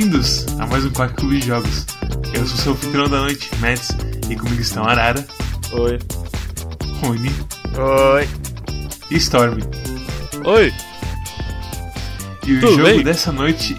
Bem-vindos a mais um Quack Clube de Jogos. Eu sou seu anfitrião da noite, Mads, e comigo estão Arara, Oi. Rony Oi. e Storm. Oi! E o Tudo jogo bem? dessa noite.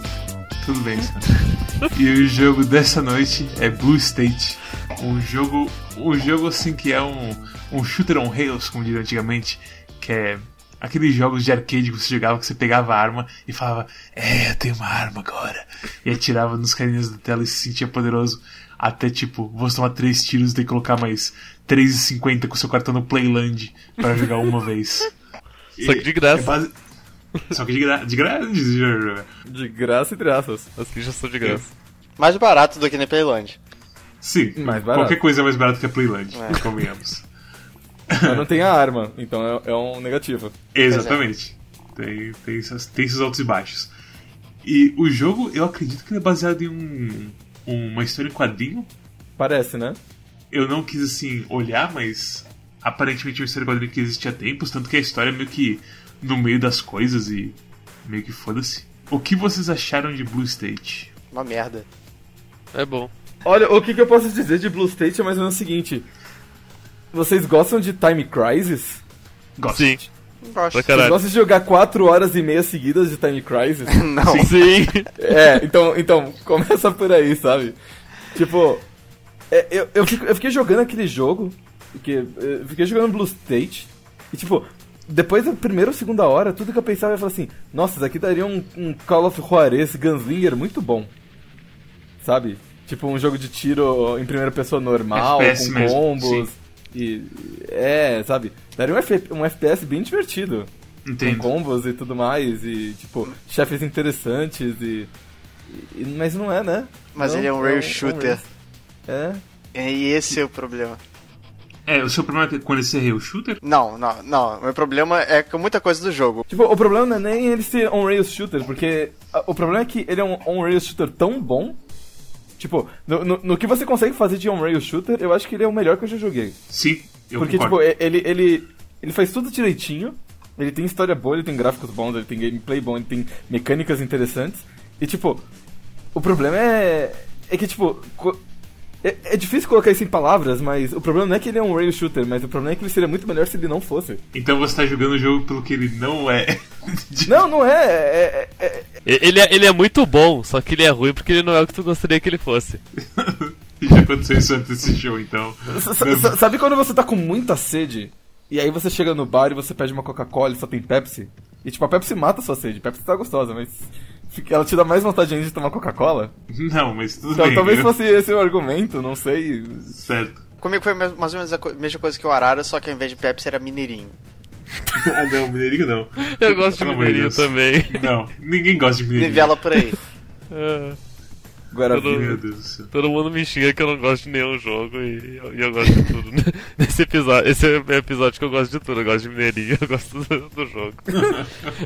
Tudo bem, senhor. E o jogo dessa noite é Blue State. Um jogo. Um jogo assim que é um, um shooter on rails, como diria antigamente. Que é aqueles jogos de arcade que você jogava que você pegava a arma e falava, é, eu tenho uma arma agora. E atirava nos carinhas da tela e se sentia poderoso. Até tipo, vou tomar três tiros e ter que colocar mais 3,50 com seu cartão no Playland pra jogar uma vez. Só que de graça. É base- Só que de, gra... de graça. De graça entre aspas. As fichas são de graça. Mais barato do que na Playland. Sim, Mais barato. qualquer coisa é mais barato que a Playland, É. convenhamos. Mas não tem a arma, então é, é um negativo. Exatamente. Tem, tem, essas- tem esses altos e baixos. E o jogo, eu acredito que ele é baseado em um, uma história em quadrinho. Parece, né? Eu não quis, assim, olhar, mas aparentemente é uma história em quadrinho que existe há tempos, tanto que a história é meio que no meio das coisas e meio que foda-se. O que vocês acharam de Blue State? Uma merda. É bom. Olha, o que, que eu posso dizer de Blue State é mais ou menos o seguinte. Vocês gostam de Time Crisis? Gosto. Sim, gosto. pra Vocês gostam de jogar 4 horas e meia seguidas de Time Crisis? Não. Sim. É, então, então, começa por aí, sabe? Tipo, é, eu, eu, fico- eu fiquei jogando aquele jogo, porque, eu fiquei jogando Blue State, e tipo, depois da primeira ou segunda hora, tudo que eu pensava, eu falava assim, nossa, isso aqui daria um, um Call of Juarez Gunslinger muito bom, sabe? Tipo, um jogo de tiro em primeira pessoa normal, FPS com mesmo, combos, e, é, sabe? Daria um, F- um FPS bem divertido com Entendo. combos e tudo mais, e tipo, chefes interessantes e. e- mas não é, né? Mas Não, ele é um rail shooter. É. E esse é o problema. É, o seu problema é que quando esse é rail shooter? Não, não, não. O meu problema é com muita coisa do jogo. Tipo, o problema não é nem ele ser on-rails shooter, porque o problema é que ele é um on-rails shooter tão bom. Tipo, no, no, no que você consegue fazer de on-rails shooter, eu acho que ele é o melhor que eu já joguei. Sim, eu porque, concordo. tipo, ele, ele, ele faz tudo direitinho, ele tem história boa, ele tem gráficos bons, ele tem gameplay bom, ele tem mecânicas interessantes. E, tipo, o problema é. É que, tipo. É, é difícil colocar isso em palavras, mas o problema não é que ele é um rail shooter, mas o problema é que ele seria muito melhor se ele não fosse. Então você tá jogando o jogo pelo que ele não é. Não, não é. é, é- é- Ele é, ele é muito bom, só que ele é ruim porque ele não é o que tu gostaria que ele fosse. Já aconteceu isso antes desse show, então. S- Sabe quando você tá com muita sede e aí você chega no bar e você pede uma Coca-Cola e só tem Pepsi? E tipo, a Pepsi mata a sua sede. Pepsi tá gostosa, mas fica- ela te dá mais vontade ainda de tomar Coca-Cola? Não, mas tudo Então, bem. talvez eu- fosse esse o argumento, não sei. Certo. Comigo foi mais ou menos a mesma coisa que o Arara, só que ao invés de Pepsi era Mineirinho. ah, não, Mineirinho não. Eu gosto de Pelo amor de Mineirinho Deus. também. Não, ninguém gosta de Mineirinho. Nivela por aí. É, Guaravita. Meu Deus do céu. todo mundo me xinga que eu não gosto de nenhum jogo e eu, e eu gosto de tudo. Nesse episódio, esse é o episódio que eu gosto de tudo. Eu gosto de Mineirinho, eu gosto do, do jogo.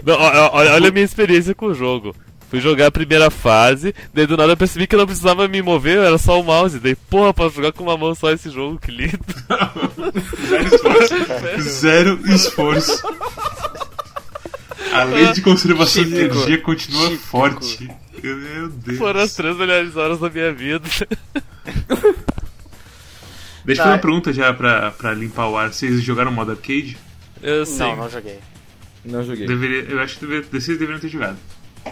Não, olha, olha a minha experiência com o jogo. Fui jogar a primeira fase, daí do nada eu percebi que eu não precisava me mover, era só o mouse. Daí, porra, posso jogar com uma mão só esse jogo, que lindo. Zero esforço. Zero esforço. A lei de conservação de Típico. energia continua Típico. forte. Meu Deus. Foram as três melhores horas da minha vida. Deixa eu fazer Tá. uma pergunta já pra, pra limpar o ar. Vocês jogaram modo arcade? Eu sim. Não, não joguei. Não joguei. Deveria, eu acho que deveria, vocês deveriam ter jogado.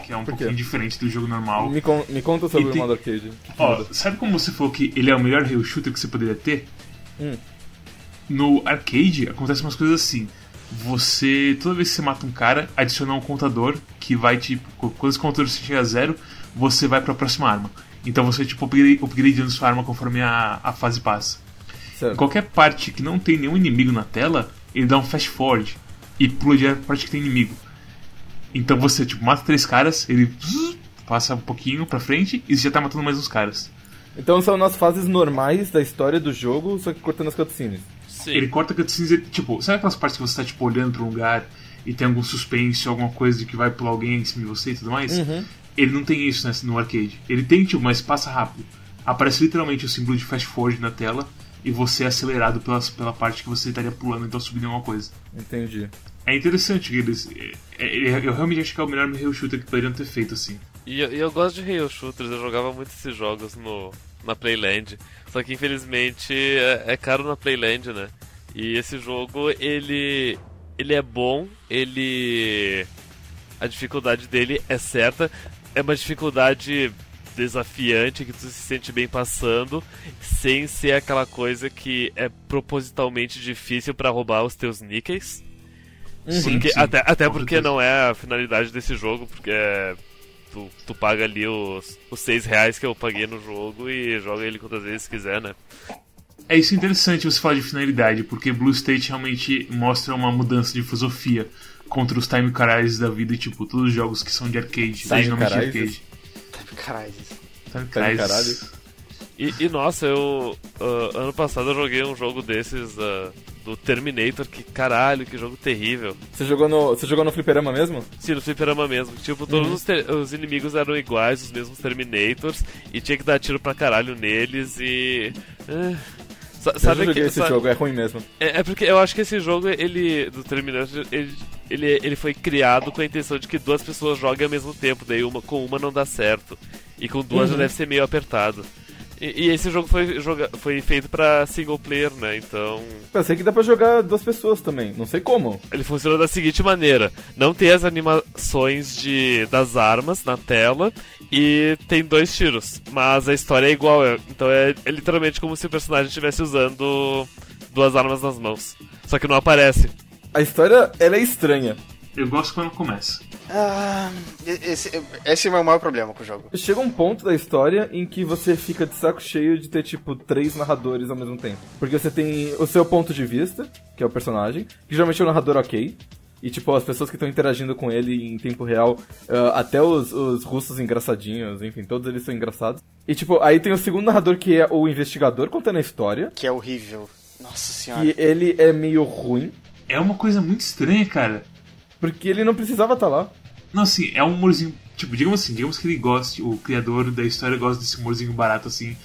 Que é um pouquinho diferente do jogo normal. Me, con- me conta sobre E o tem- modo arcade. Ó, sabe como você falou que ele é o melhor rail shooter que você poderia ter? Hum. No arcade acontece umas coisas assim. Você, toda vez que você mata um cara, adiciona um contador que vai tipo, quando esse contador chega a zero, você vai pra próxima arma. Então você tipo upgrade- upgradeando sua arma conforme a, a fase passa. Certo. Qualquer parte que não tem nenhum inimigo na tela, ele dá um fast forward e pula direto pra parte que tem inimigo. Então você tipo mata três caras, ele passa um pouquinho pra frente e você já tá matando mais uns caras. Então são nas fases normais da história do jogo, só que cortando as cutscenes. Sim. Ele corta cutscenes, e, tipo, sabe aquelas partes que você tá tipo olhando pra um lugar e tem algum suspense, alguma coisa de que vai pular alguém em cima de você e tudo mais? Uhum. Ele não tem isso né, no arcade. Ele tem, tipo, mas passa rápido. Aparece literalmente o símbolo de fast forward na tela e você é acelerado pela, pela parte que você estaria pulando, então subindo alguma coisa. Entendi. É interessante que eles. é- é- eu realmente acho que é o melhor rail shooter que poderiam ter feito, assim. E eu, eu gosto de rail shooters, eu jogava muito esses jogos no, na Playland. Só que infelizmente é, é caro na Playland, né? E esse jogo, ele. ele é bom, ele. A dificuldade dele é certa. É uma dificuldade desafiante que tu se sente bem passando, sem ser aquela coisa que é propositalmente difícil pra roubar os teus níqueis. Sim, Porque- sim, até até porque não é a finalidade desse jogo, porque é, tu, tu paga ali os, os 6 reais que eu paguei no jogo e joga ele quantas vezes quiser, né? É isso interessante você falar de finalidade, porque Blue State realmente mostra uma mudança de filosofia contra os time caralhos da vida, tipo, todos os jogos que são de arcade, originalmente de arcade. Time caralho? caralhos. E, e, nossa, eu. ah, ano passado eu joguei um jogo desses ah, do Terminator, que caralho, que jogo terrível. Você jogou no, você jogou no fliperama mesmo? Sim, no fliperama mesmo. Tipo, todos Uhum. os, ter- os inimigos eram iguais, os mesmos Terminators, e tinha que dar tiro pra caralho neles e. ah, sa- eu sabe já que, esse sa- jogo, é ruim mesmo. É, é porque eu acho que esse jogo, ele. Do Terminator, ele, ele, ele foi criado com a intenção de que duas pessoas joguem ao mesmo tempo, daí uma com uma não dá certo. E com duas já Uhum. deve ser meio apertado. E, e esse jogo foi, joga, foi feito pra single player, né? Então. Eu sei que dá pra jogar duas pessoas também, não sei como. Ele funciona da seguinte maneira: não tem as animações de, das armas na tela e tem dois tiros, mas a história é igual. é- então é, é literalmente como se o personagem estivesse usando duas armas nas mãos. Só que não aparece. A história, ela é estranha. Eu gosto quando começa. Ah, esse, esse é o meu maior problema com o jogo. Chega um ponto da história em que você fica de saco cheio de ter, tipo, três narradores ao mesmo tempo. Porque você tem o seu ponto de vista, que é o personagem, que geralmente é um narrador ok. E, tipo, as pessoas que estão interagindo com ele em tempo real, ah, até os, os russos engraçadinhos, enfim, todos eles são engraçados. E, tipo, aí tem o segundo narrador, que é o investigador contando a história. Que é horrível. Nossa senhora. E ele é meio ruim, É uma coisa muito estranha, cara. Porque ele não precisava estar lá. Não, assim, é um humorzinho. Tipo, digamos assim, digamos que ele goste, o criador da história gosta desse humorzinho barato, assim,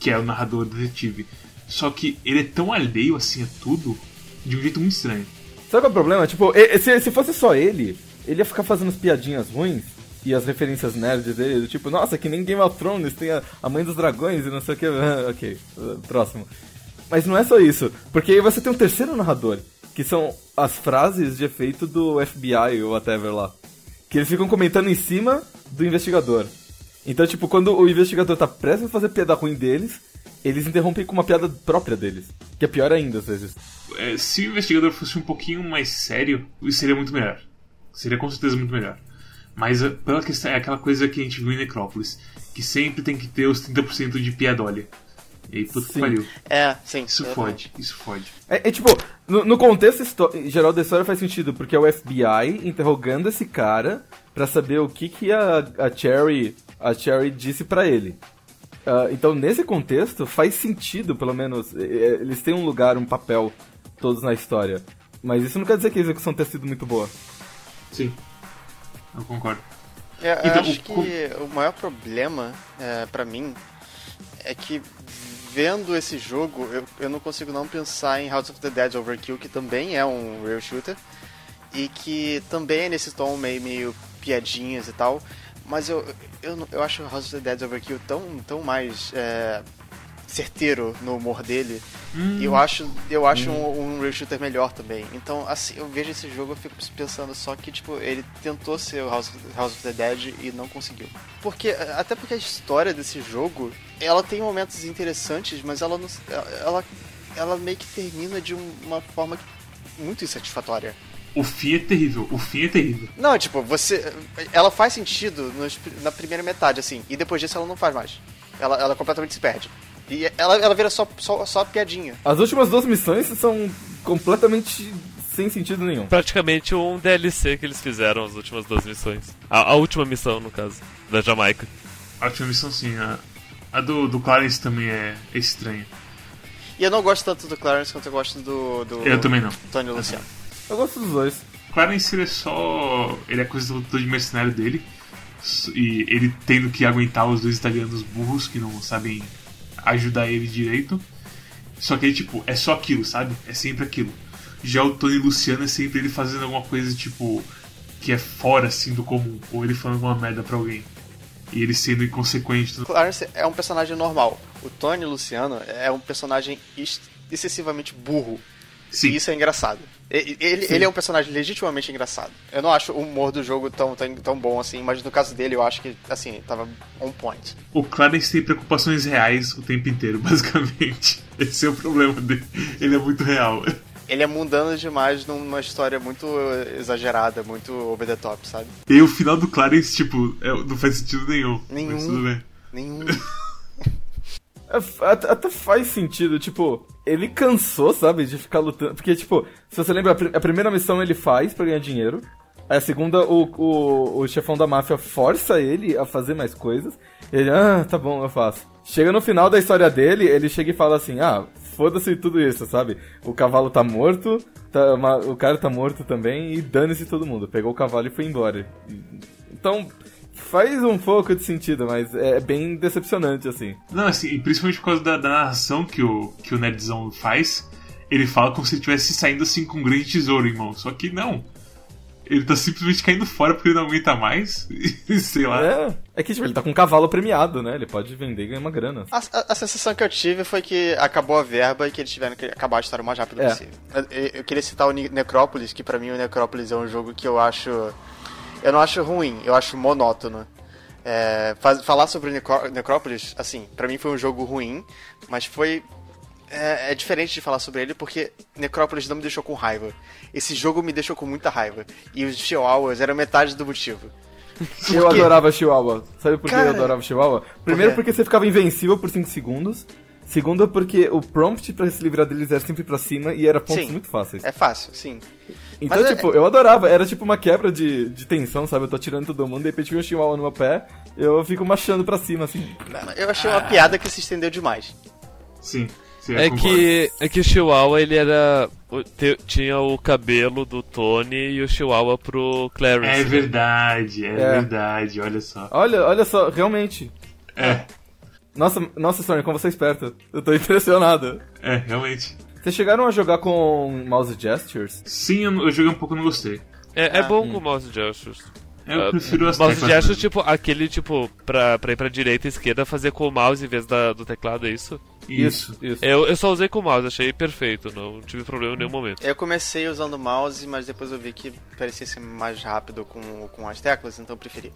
que é o narrador detetive. Só que ele é tão alheio, assim, a tudo, de um jeito muito estranho. Sabe qual é o problema? Tipo, se, se fosse só ele, ele ia ficar fazendo as piadinhas ruins e as referências nerds dele, do tipo, nossa, que nem Game of Thrones tem a, a mãe dos dragões e não sei o que. Ok, próximo. Mas não é só isso, porque aí você tem um terceiro narrador, que são as frases de efeito do FBI ou whatever lá. Que eles ficam comentando em cima do investigador. Então, tipo, quando o investigador tá prestes a fazer piada ruim deles, eles interrompem com uma piada própria deles. Que é pior ainda, às vezes. É, se o investigador fosse um pouquinho mais sério, isso seria muito melhor. Seria com certeza muito melhor. Mas é, pela questão, é aquela coisa que a gente viu em Necrópolis, que sempre tem que ter os 30% de piadolha. E aí, puta que Sim. pariu. É, sim. Isso exatamente. fode, isso fode. É, é tipo, no, no contexto geral da história faz sentido, porque é o FBI interrogando esse cara pra saber o que, que a, a Cherry a Cherry disse pra ele. Ah, então, nesse contexto, faz sentido, pelo menos, é, é, eles têm um lugar, um papel, todos na história. Mas isso não quer dizer que a execução tenha sido muito boa. Sim. Eu concordo. É, eu Então, acho o que o maior problema é, para mim é que vendo esse jogo eu, eu não consigo não pensar em House of the Dead Overkill, que também é um real shooter e que também é nesse tom meio, meio piadinhas e tal. Mas eu, eu, eu acho House of the Dead Overkill tão, tão mais é, certeiro no humor dele. E eu acho, eu acho um, um real shooter melhor também. Então, assim, eu vejo esse jogo e fico pensando só que, tipo, ele tentou ser o House, House of the Dead e não conseguiu. Porque, até porque a história desse jogo, ela tem momentos interessantes, mas ela não, ela, ela meio que termina de um- uma forma muito insatisfatória. O fim é terrível, o fim é terrível. Não, tipo, você. Ela faz sentido nos- na primeira metade, assim, e depois disso ela não faz mais. Ela, ela completamente se perde. E ela, ela vira só, só, só piadinha. As últimas duas missões são completamente sem sentido nenhum. Praticamente um DLC que eles fizeram as últimas duas missões. A, a última missão, no caso, da Jamaica. A última missão, sim. A, a do, do Clarence também é, é estranha. E eu não gosto tanto do Clarence quanto eu gosto do, do Eu também não. Tony Luciano. Eu gosto dos dois. Clarence ele é só. Ele é coisa do, do de mercenário dele. E ele tendo que aguentar os dois italianos burros que não sabem ajudar ele direito. Só que ele, tipo, é só aquilo, sabe? É sempre aquilo. Já o Tony Luciano é sempre ele fazendo alguma coisa, tipo, que é fora, assim, do comum. Ou ele falando alguma merda pra alguém. E ele sendo inconsequente. Clarence é um personagem normal. O Tony Luciano é um personagem ex- excessivamente burro. Sim. E isso é engraçado. Ele, ele é um personagem legitimamente engraçado. Eu não acho o humor do jogo tão, tão, tão bom assim, mas no caso dele eu acho que, assim, tava on point. O Clarence tem preocupações reais o tempo inteiro, basicamente. Esse é o problema dele. Ele é muito real. Ele é mundano demais numa história muito exagerada, muito over the top, sabe? E o final do Clarence, tipo, é- não faz sentido nenhum. Nenhum. Mas tudo bem. Nenhum. É, até faz sentido, tipo, ele cansou, sabe, de ficar lutando. Porque, tipo, se você lembra, a pri- a primeira missão ele faz pra ganhar dinheiro. A segunda, o, o, o chefão da máfia força ele a fazer mais coisas. Ele, ah, tá bom, eu faço. Chega no final da história dele, ele chega e fala assim, ah, foda-se tudo isso, sabe? O cavalo tá morto, tá, o cara tá morto também, e dane-se todo mundo. Pegou o cavalo e foi embora. Então, faz um pouco de sentido, mas é bem decepcionante, assim. Não, assim, e principalmente por causa da, da narração que o, que o Nerdzão faz, ele fala como se ele estivesse saindo assim com um grande tesouro em mão. Só que não. Ele tá simplesmente caindo fora porque ele não aguenta mais. E sei lá. É, é que tipo, ele tá com um cavalo premiado, né? Ele pode vender e ganhar uma grana. A, a- a sensação que eu tive foi que acabou a verba e que eles tiveram que acabar a história o mais rápido É. possível. Eu, eu- queria citar o Ne- Necrópolis, que pra mim o Necrópolis é um jogo que eu acho. Eu não acho ruim, eu acho monótono. É, faz- falar sobre o Necró- Necrópolis, assim, pra mim foi um jogo ruim, mas foi. É, é diferente de falar sobre ele porque Necrópolis não me deixou com raiva. Esse jogo me deixou com muita raiva. E os Chihuahuas eram metade do motivo. Eu adorava Chihuahua. Sabe por que Cara, eu adorava Chihuahua? Primeiro porque você ficava invencível por 5 segundos. Segundo porque o prompt pra se livrar deles era sempre pra cima e era pontos Sim. muito fáceis. É fácil, sim. Então, Mas é- tipo, eu adorava. Era tipo uma quebra de, de tensão, sabe? Eu tô tirando todo mundo, de repente vem um Chihuahua no meu pé, eu fico machando pra cima, assim. Eu achei uma piada que se estendeu demais. Sim. sim, É concordo. que, é que o Chihuahua ele era. te- tinha o cabelo do Tony e o Chihuahua pro Clarence. É né? verdade, é, É. verdade, olha só. Olha, olha só, realmente. É, Nossa, nossa, Sônia, como você é esperta. Eu tô impressionado. é, realmente. Vocês chegaram a jogar com mouse gestures? Sim, eu, eu joguei um pouco e não gostei. É, é Ah. bom com o mouse gestures. Eu Ah, prefiro as mouse teclas gestures, mesmo. tipo, aquele tipo, pra, pra ir pra direita e esquerda, fazer com o mouse em vez da, do teclado, é isso? Isso. Isso. Eu, eu só usei com o mouse, achei perfeito, não tive problema em nenhum momento. Eu comecei usando o mouse, mas depois eu vi que parecia ser mais rápido com, com as teclas, então eu preferi.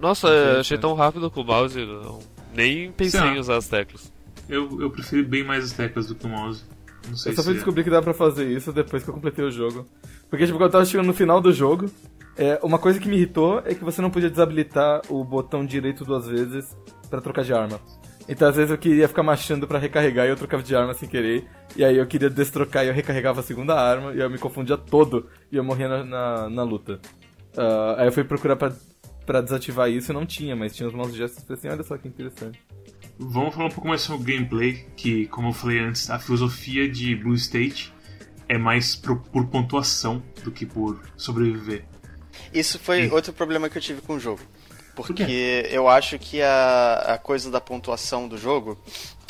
Nossa, Interessante. achei tão rápido com o mouse, não- nem pensei em usar as teclas. Eu, eu prefiro bem mais as teclas do que o mouse. Não sei Eu só se fui é. descobrir que dá pra fazer isso depois que eu completei o jogo. Porque, tipo, quando eu tava chegando no final do jogo, é, uma coisa que me irritou é que você não podia desabilitar o botão direito duas vezes pra trocar de arma. Então, às vezes, eu queria ficar machando pra recarregar e eu trocava de arma sem querer. E aí eu queria destrocar e eu recarregava a segunda arma e eu me confundia todo e eu morria na, na, na luta. Ah, aí eu fui procurar pra, pra desativar isso e não tinha, mas tinha os mouse gestos e falei assim, olha só que interessante. Vamos falar um pouco mais sobre o gameplay, que, como eu falei antes, a filosofia de Blue State é mais pro- por pontuação do que por sobreviver. Isso foi Sim. outro problema que eu tive com o jogo. Por Porque eu acho que a, a coisa da pontuação do jogo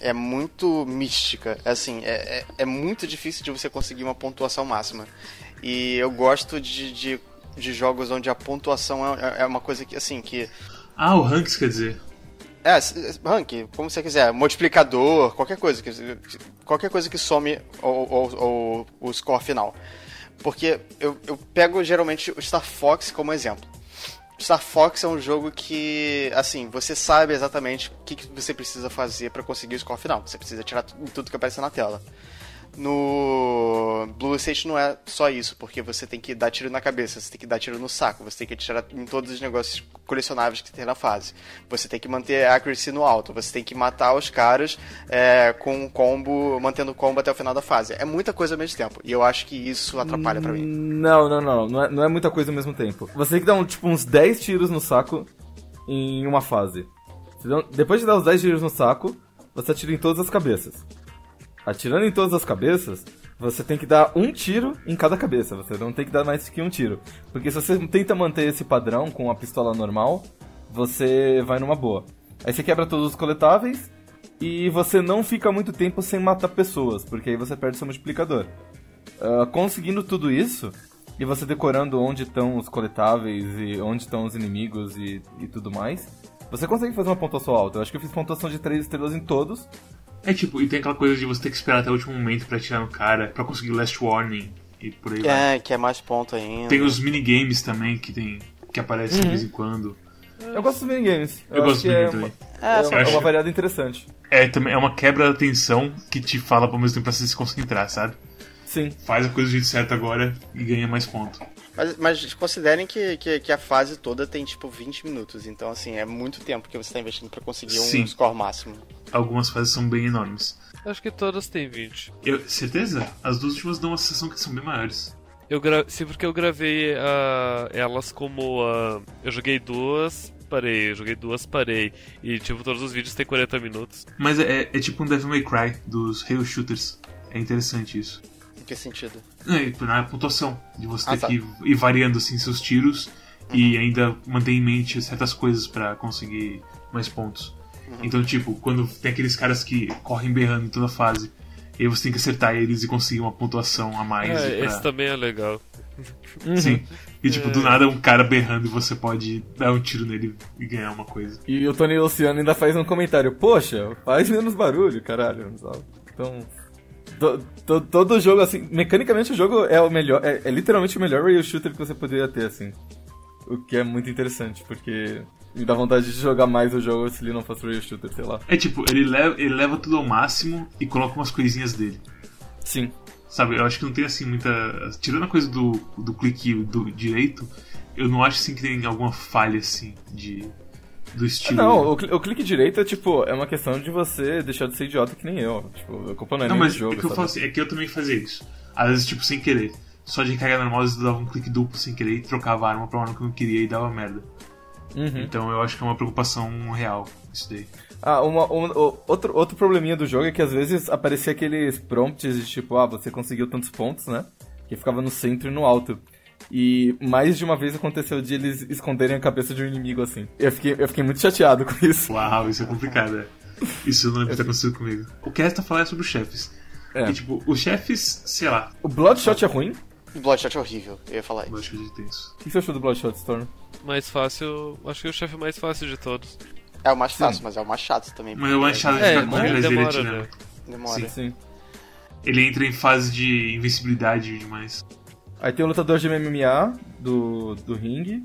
é muito mística. Assim, é, é, é muito difícil de você conseguir uma pontuação máxima. E eu gosto de, de, de jogos onde a pontuação é, é uma coisa que, assim, que Ah, o Ranks quer dizer. É, rank, como você quiser, multiplicador, qualquer coisa que qualquer coisa que some o, o, o, o score final. Porque eu, eu pego geralmente o Star Fox como exemplo. Star Fox é um jogo que, assim, você sabe exatamente o que, que você precisa fazer para conseguir o score final. Você precisa tirar tu- tudo que aparece na tela. No Blue State não é só isso, porque você tem que dar tiro na cabeça, você tem que dar tiro no saco, você tem que atirar em todos os negócios colecionáveis que tem na fase. Você tem que manter a accuracy no alto, você tem que matar os caras é, com combo, mantendo o combo até o final da fase. É muita coisa ao mesmo tempo, e eu acho que isso atrapalha pra mim. Não, não, não. Não é, não é muita coisa ao mesmo tempo. Você tem que dar um, tipo, uns 10 tiros no saco em uma fase. Depois de dar os 10 tiros no saco, você atira em todas as cabeças. Atirando em todas as cabeças, você tem que dar um tiro em cada cabeça. Você não tem que dar mais que um tiro. Porque se você tenta manter esse padrão com a pistola normal, você vai numa boa. Aí você quebra todos os coletáveis e você não fica muito tempo sem matar pessoas, porque aí você perde seu multiplicador. Ah, conseguindo tudo isso, e você decorando onde estão os coletáveis e onde estão os inimigos e, e tudo mais, você consegue fazer uma pontuação alta. Eu acho que eu fiz pontuação de 3 estrelas em todos. É tipo, e tem aquela coisa de você ter que esperar até o último momento pra atirar no cara, pra conseguir last warning e por aí vai. É, que é mais ponto ainda. Tem os minigames também que tem. que aparecem de vez em quando. Eu gosto dos minigames. Eu, gosto acho que do é minigame uma, também. É, é uma, é acho- uma variada interessante. É, também é uma quebra da atenção que te fala ao mesmo tempo pra você se concentrar, sabe? Sim. Faz a coisa do jeito certo agora e ganha mais ponto. Mas, mas considerem que, que, que a fase toda tem tipo 20 minutos. Então, assim, é muito tempo que você tá investindo pra conseguir um Sim. score máximo. Algumas fases são bem enormes. Acho que todas têm 20. Eu, certeza? As duas últimas dão uma sensação que são bem maiores. Eu gra... Sim, porque eu gravei ah, elas como. ah, eu joguei duas, parei. Eu joguei duas, parei. E tipo, todos os vídeos têm 40 minutos. Mas é, é tipo um Devil May Cry dos Rail Shooters. É interessante isso. Em que sentido? É, na pontuação, de você ter Ah, tá. que ir variando assim seus tiros e ainda manter em mente certas coisas pra conseguir mais pontos. Então, tipo, quando tem aqueles caras que correm berrando em toda a fase, e aí você tem que acertar eles e conseguir uma pontuação a mais. É, pra- esse também é legal. Sim. E tipo, do nada um cara berrando e você pode dar um tiro nele e ganhar uma coisa. E o Tony Luciano ainda faz um comentário: Poxa, faz menos barulho, caralho. Então. to- to- todo jogo, assim. Mecanicamente o jogo é o melhor. É, é literalmente o melhor rail shooter que você poderia ter, assim. O que é muito interessante, porque. Me dá vontade de jogar mais o jogo se ele não fosse rail shooter, sei lá. É tipo, ele leva, ele leva tudo ao máximo e coloca umas coisinhas dele. Sim. Sabe, eu acho que não tem assim muita. Tirando a coisa do, do clique do direito, eu não acho assim que tem alguma falha assim de. do estilo. Não, o, cli- o clique direito é tipo, é uma questão de você deixar de ser idiota que nem eu. Tipo, a culpa não é Não, mas do jogo. é que eu sabe? falo assim, é que eu também fazia isso. Às vezes, tipo, sem querer. Só de recarga normal, às vezes eu dava um clique duplo sem querer e trocava a arma pra uma arma que eu não queria e dava merda. Uhum. Então eu acho que é uma preocupação real isso daí. Ah, uma, um- outro, outro probleminha do jogo é que às vezes aparecia aqueles prompts de tipo, ah, você conseguiu tantos pontos, né? Que ficava no centro e no alto. E mais de uma vez aconteceu de eles esconderem a cabeça de um inimigo assim. Eu fiquei, eu fiquei muito chateado com isso. Uau, isso é complicado, é. Isso não lembro ter acontecido comigo. O que resta falar é sobre os chefes. É. E, tipo, os chefes, sei lá, O Bloodshot é ruim? O Bloodshot é horrível, eu ia falar isso. eu já tenho isso. que você achou do Bloodshot, Storm? Mais fácil. Acho que é o chefe mais fácil de todos. É o mais fácil, mas é o mais chato também. Mas eu acho que É, ficar correndo né? atrás dele atirando. né? Demora. Sim. Sim. Ele entra em fase de invencibilidade demais. Aí tem o lutador de MMA do, do ringue,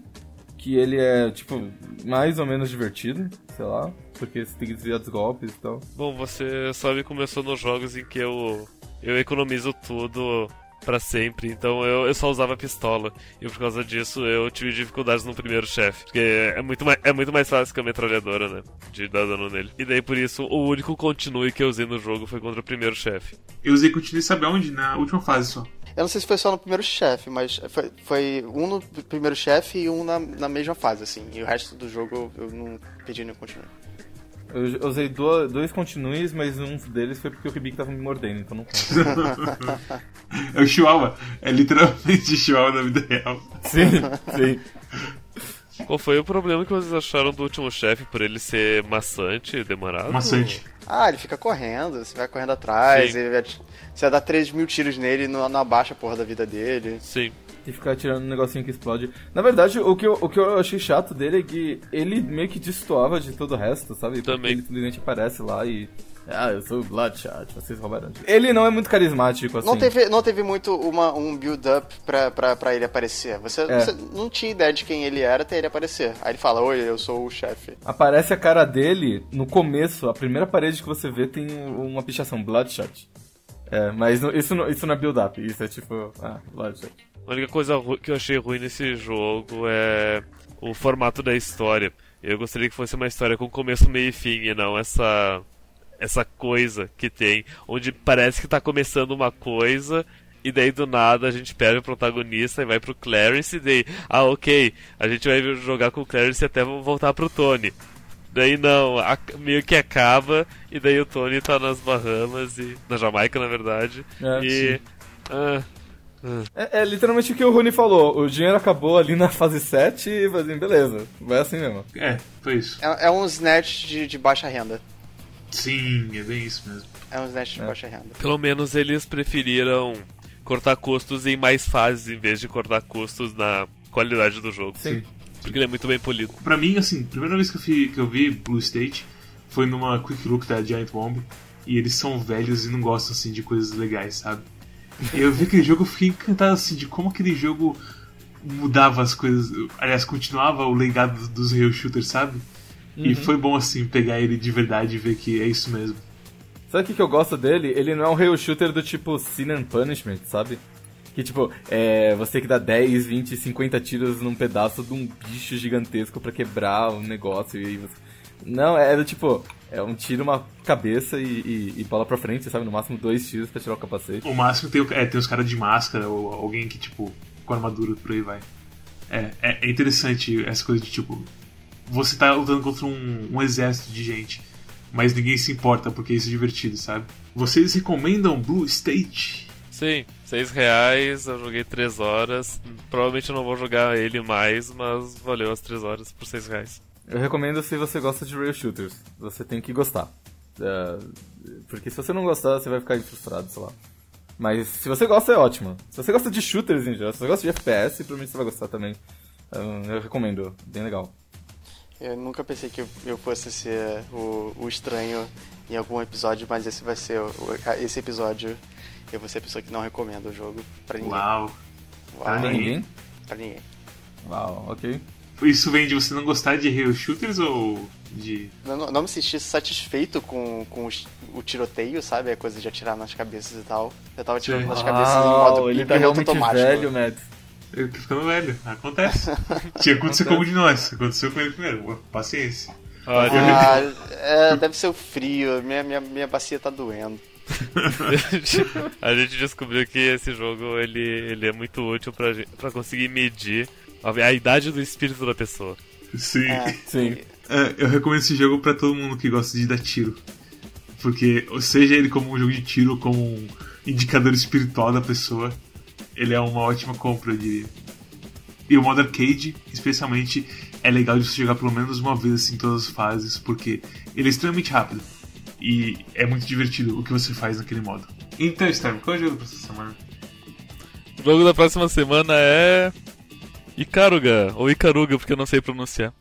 que ele é, tipo, mais ou menos divertido, sei lá, porque você tem que desviar dos golpes e tal. Bom, você sabe começou nos jogos em que eu, eu economizo tudo pra sempre, então eu, eu só usava pistola. E por causa disso eu tive dificuldades no primeiro chefe. Porque é muito, mais, é muito mais fácil que a metralhadora, né? De dar dano nele. E daí por isso o único continue que eu usei no jogo foi contra o primeiro chefe. Eu usei continue, sabe aonde? Na última fase só. Eu não sei se foi só no primeiro chefe, mas foi, foi um no primeiro chefe e um na, na mesma fase, assim. E o resto do jogo eu, eu não pedi nenhum continue. Eu eu usei do- dois continues, mas um deles foi porque o Hibiki tava me mordendo, então não conta. É o Chihuahua. É literalmente Chihuahua na vida real. sim, sim. Qual foi o problema que vocês acharam do último chefe por ele ser maçante, demorado? Maçante. Ah, ele fica correndo, você vai correndo atrás, vai você vai dar 3 mil tiros nele e não, não abaixa a porra da vida dele. Sim. E ficar tirando um negocinho que explode. Na verdade, o que, eu, o que eu achei chato dele é que ele meio que destoava de todo o resto, sabe? Porque Também. Ele simplesmente aparece lá e. Ah, eu sou o Bloodshot, vocês roubaram. de-" Ele não é muito carismático, assim. Não teve, não teve muito uma, um build-up pra, pra, pra ele aparecer. Você, É. você não tinha ideia de quem ele era até ele aparecer. Aí ele fala, oi, eu sou o chefe. Aparece a cara dele no começo, a primeira parede que você vê tem uma pichação Bloodshot. É, mas isso, não- isso não é build-up, isso é tipo. Ah, Bloodshot. A única coisa que eu achei ruim nesse jogo é o formato da história. Eu gostaria que fosse uma história com começo, meio e fim, e não essa essa coisa que tem, onde parece que tá começando uma coisa e daí do nada a gente perde o protagonista e vai pro Clarence e daí, ah, ok, a gente vai jogar com o Clarence até voltar pro Tony. Daí não, a- meio que acaba e daí o Tony tá nas Bahamas e na Jamaica, na verdade. É, e sim. ah, É, é literalmente o que o Rony falou. O dinheiro acabou ali na fase 7 e assim, beleza, vai assim mesmo. É, foi isso. É, é um snatch de, de baixa renda. Sim, é bem isso mesmo. É um snatch de É. baixa renda. Pelo menos eles preferiram cortar custos em mais fases em vez de cortar custos na qualidade do jogo. Sim. Porque ele é muito bem polido. Pra mim, assim, a primeira vez que eu, vi, que eu vi Blue State foi numa Quick Look da Giant Bomb. E eles são velhos e não gostam, assim, de coisas legais, sabe? E eu vi aquele jogo, eu fiquei encantado, assim, de como aquele jogo mudava as coisas. Aliás, continuava o legado dos rail shooters, sabe? E foi bom, assim, pegar ele de verdade e ver que é isso mesmo. Sabe o que, que eu gosto dele? Ele não é um rail shooter do tipo Sin and Punishment, sabe? Que tipo, é, você tem que dar 10, 20, 50 tiros num pedaço de um bicho gigantesco pra quebrar um negócio e aí você... Não, é do tipo, é um tiro, uma cabeça e, e, e bola pra frente, sabe? No máximo dois tiros pra tirar o capacete. O máximo tem, é, tem os caras de máscara ou alguém que, tipo, com armadura por aí vai. É, é, é interessante essa coisa de, tipo, você tá lutando contra um, um exército de gente, mas ninguém se importa porque isso é divertido, sabe? Vocês recomendam Blue State? Sim, 6 reais, eu joguei 3 horas. Provavelmente eu não vou jogar ele mais, mas valeu as 3 horas por 6 reais. Eu recomendo se você gosta de rail shooters. Você tem que gostar. É, porque se você não gostar, você vai ficar frustrado, sei lá. Mas se você gosta, é ótimo. Se você gosta de shooters em geral, se você gosta de FPS, provavelmente você vai gostar também. Então, Eu recomendo, bem legal. Eu nunca pensei que eu- fosse ser o, o estranho em algum episódio, mas esse vai ser o, esse episódio. Eu vou ser a pessoa que não recomenda o jogo pra ninguém. Uau. Uau. Pra Pra ninguém? Pra ninguém. Uau, ok. Isso vem de você não gostar de rail shooters ou de. Não, não- me senti satisfeito com, com os- o tiroteio, sabe? A coisa de atirar nas cabeças e tal. Eu tava atirando Sim. nas cabeças em modo ele tá realmente automático. velho, Mads. Eu tô ficando velho, acontece. Tinha acontecido com um de nós, aconteceu com ele primeiro. Paciência. Olha, Ah, é, deve ser o frio, minha, minha, minha bacia tá doendo. a gente descobriu que esse jogo ele, ele é muito útil pra, gen- pra conseguir medir a, a idade do espírito da pessoa. Sim. É, Sim. É, eu recomendo esse jogo pra todo mundo que gosta de dar tiro. Porque, seja ele como um jogo de tiro, como um indicador espiritual da pessoa, ele é uma ótima compra, eu diria. E o modo arcade, especialmente, é legal de você jogar pelo menos uma vez assim, em todas as fases, porque ele é extremamente rápido. E é muito divertido o que você faz naquele modo. Então, Storm, qual é o jogo pra essa semana? O jogo da próxima semana é. Icaruga, ou Icaruga, porque eu não sei pronunciar.